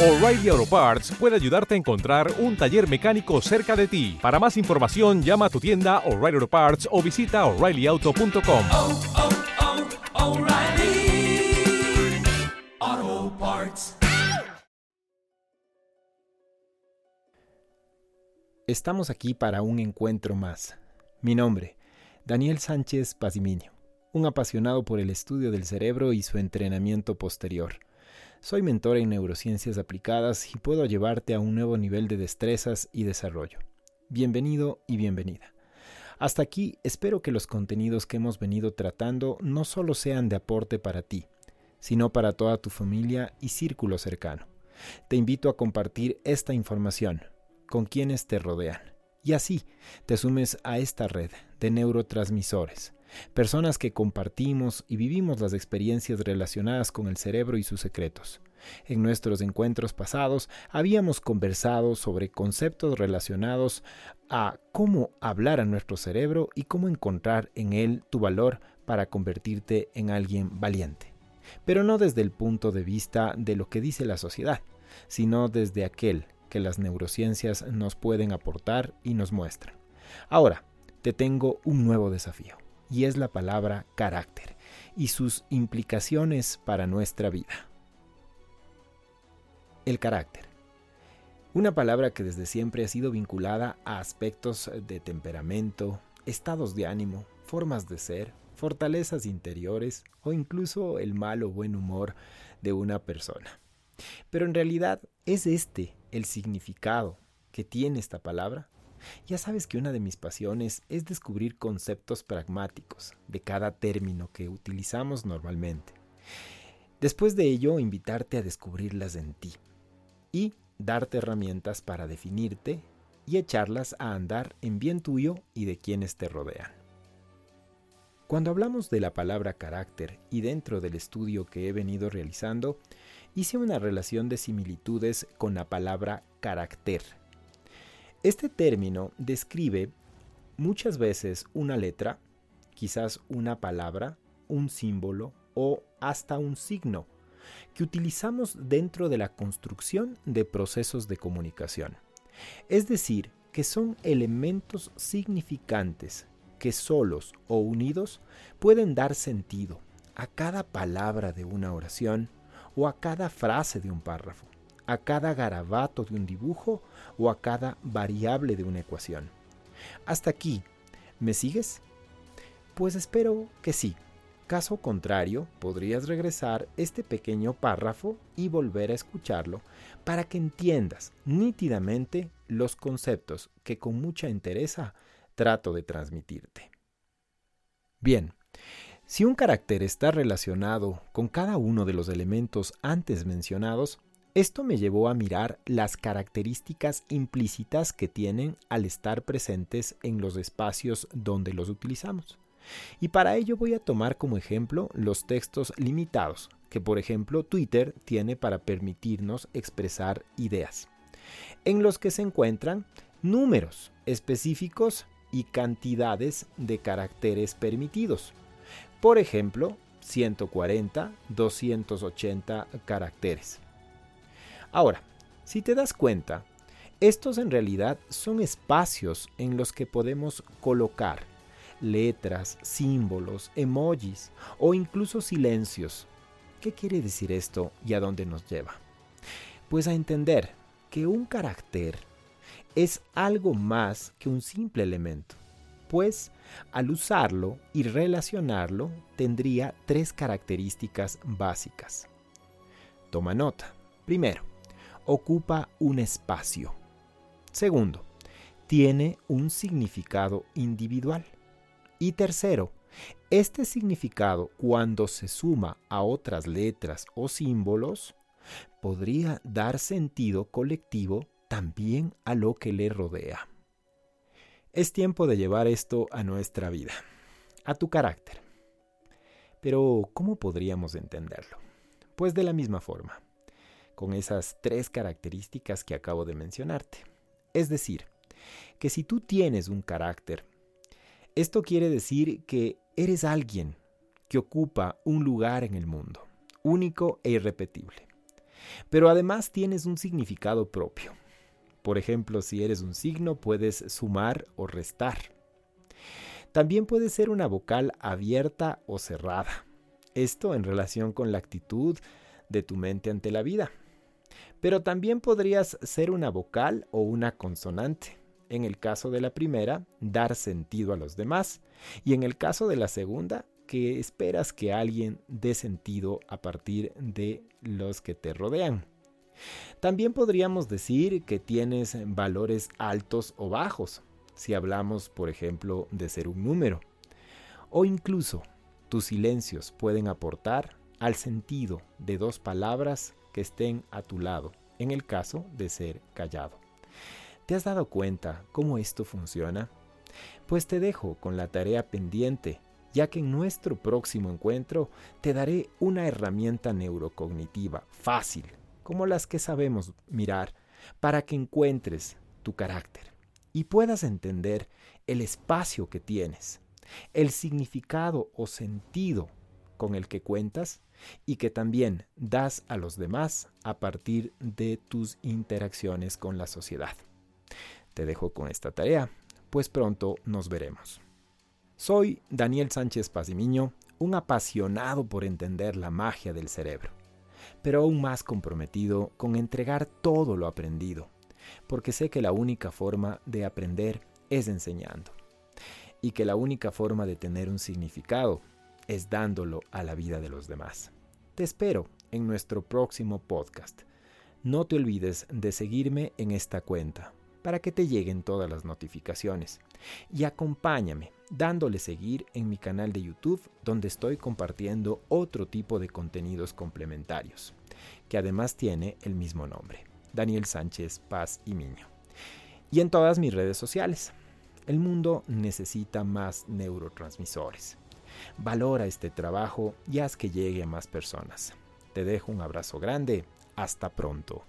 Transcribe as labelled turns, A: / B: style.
A: O'Reilly Auto Parts puede ayudarte a encontrar un taller mecánico cerca de ti. Para más información, llama a tu tienda O'Reilly Auto Parts o visita oreillyauto.com.
B: oh, oh, Parts.
C: Estamos aquí para un encuentro más. Mi nombre, Daniel Sánchez Pazimiño, un apasionado por el estudio del cerebro y su entrenamiento posterior. Soy mentor en neurociencias aplicadas y puedo llevarte a un nuevo nivel de destrezas y desarrollo. Bienvenido y bienvenida. Hasta aquí espero que los contenidos que hemos venido tratando no solo sean de aporte para ti, sino para toda tu familia y círculo cercano. Te invito a compartir esta información con quienes te rodean y así te sumes a esta red de neurotransmisores personas que compartimos y vivimos las experiencias relacionadas con el cerebro y sus secretos. En nuestros encuentros pasados habíamos conversado sobre conceptos relacionados a cómo hablar a nuestro cerebro y cómo encontrar en él tu valor para convertirte en alguien valiente. Pero no desde el punto de vista de lo que dice la sociedad, sino desde aquel que las neurociencias nos pueden aportar y nos muestran. Ahora, te tengo un nuevo desafío y es la palabra carácter y sus implicaciones para nuestra vida. El carácter. Una palabra que desde siempre ha sido vinculada a aspectos de temperamento, estados de ánimo, formas de ser, fortalezas interiores o incluso el mal o buen humor de una persona. Pero en realidad, ¿es este el significado que tiene esta palabra? Ya sabes que una de mis pasiones es descubrir conceptos pragmáticos de cada término que utilizamos normalmente. Después de ello, invitarte a descubrirlas en ti y darte herramientas para definirte y echarlas a andar en bien tuyo y de quienes te rodean. Cuando hablamos de la palabra carácter y dentro del estudio que he venido realizando, hice una relación de similitudes con la palabra carácter este término describe muchas veces una letra, quizás una palabra, un símbolo o hasta un signo que utilizamos dentro de la construcción de procesos de comunicación. Es decir, que son elementos significantes que solos o unidos pueden dar sentido a cada palabra de una oración o a cada frase de un párrafo a cada garabato de un dibujo o a cada variable de una ecuación. Hasta aquí, ¿me sigues? Pues espero que sí. Caso contrario, podrías regresar este pequeño párrafo y volver a escucharlo para que entiendas nítidamente los conceptos que con mucha entereza trato de transmitirte. Bien, si un carácter está relacionado con cada uno de los elementos antes mencionados, esto me llevó a mirar las características implícitas que tienen al estar presentes en los espacios donde los utilizamos. Y para ello voy a tomar como ejemplo los textos limitados, que por ejemplo Twitter tiene para permitirnos expresar ideas, en los que se encuentran números específicos y cantidades de caracteres permitidos. Por ejemplo, 140, 280 caracteres. Ahora, si te das cuenta, estos en realidad son espacios en los que podemos colocar letras, símbolos, emojis o incluso silencios. ¿Qué quiere decir esto y a dónde nos lleva? Pues a entender que un carácter es algo más que un simple elemento, pues al usarlo y relacionarlo tendría tres características básicas. Toma nota. Primero, ocupa un espacio. Segundo, tiene un significado individual. Y tercero, este significado cuando se suma a otras letras o símbolos, podría dar sentido colectivo también a lo que le rodea. Es tiempo de llevar esto a nuestra vida, a tu carácter. Pero, ¿cómo podríamos entenderlo? Pues de la misma forma con esas tres características que acabo de mencionarte. Es decir, que si tú tienes un carácter, esto quiere decir que eres alguien que ocupa un lugar en el mundo, único e irrepetible. Pero además tienes un significado propio. Por ejemplo, si eres un signo, puedes sumar o restar. También puede ser una vocal abierta o cerrada. Esto en relación con la actitud de tu mente ante la vida. Pero también podrías ser una vocal o una consonante. En el caso de la primera, dar sentido a los demás. Y en el caso de la segunda, que esperas que alguien dé sentido a partir de los que te rodean. También podríamos decir que tienes valores altos o bajos, si hablamos, por ejemplo, de ser un número. O incluso, tus silencios pueden aportar al sentido de dos palabras que estén a tu lado, en el caso de ser callado. ¿Te has dado cuenta cómo esto funciona? Pues te dejo con la tarea pendiente ya que en nuestro próximo encuentro te daré una herramienta neurocognitiva fácil, como las que sabemos mirar, para que encuentres tu carácter y puedas entender el espacio que tienes, el significado o sentido con el que cuentas y que también das a los demás a partir de tus interacciones con la sociedad. Te dejo con esta tarea, pues pronto nos veremos. Soy Daniel Sánchez Pazimiño, un apasionado por entender la magia del cerebro, pero aún más comprometido con entregar todo lo aprendido, porque sé que la única forma de aprender es enseñando, y que la única forma de tener un significado es dándolo a la vida de los demás. Te espero en nuestro próximo podcast. No te olvides de seguirme en esta cuenta para que te lleguen todas las notificaciones. Y acompáñame dándole seguir en mi canal de YouTube donde estoy compartiendo otro tipo de contenidos complementarios, que además tiene el mismo nombre, Daniel Sánchez Paz y Miño. Y en todas mis redes sociales. El mundo necesita más neurotransmisores. Valora este trabajo y haz que llegue a más personas. Te dejo un abrazo grande. Hasta pronto.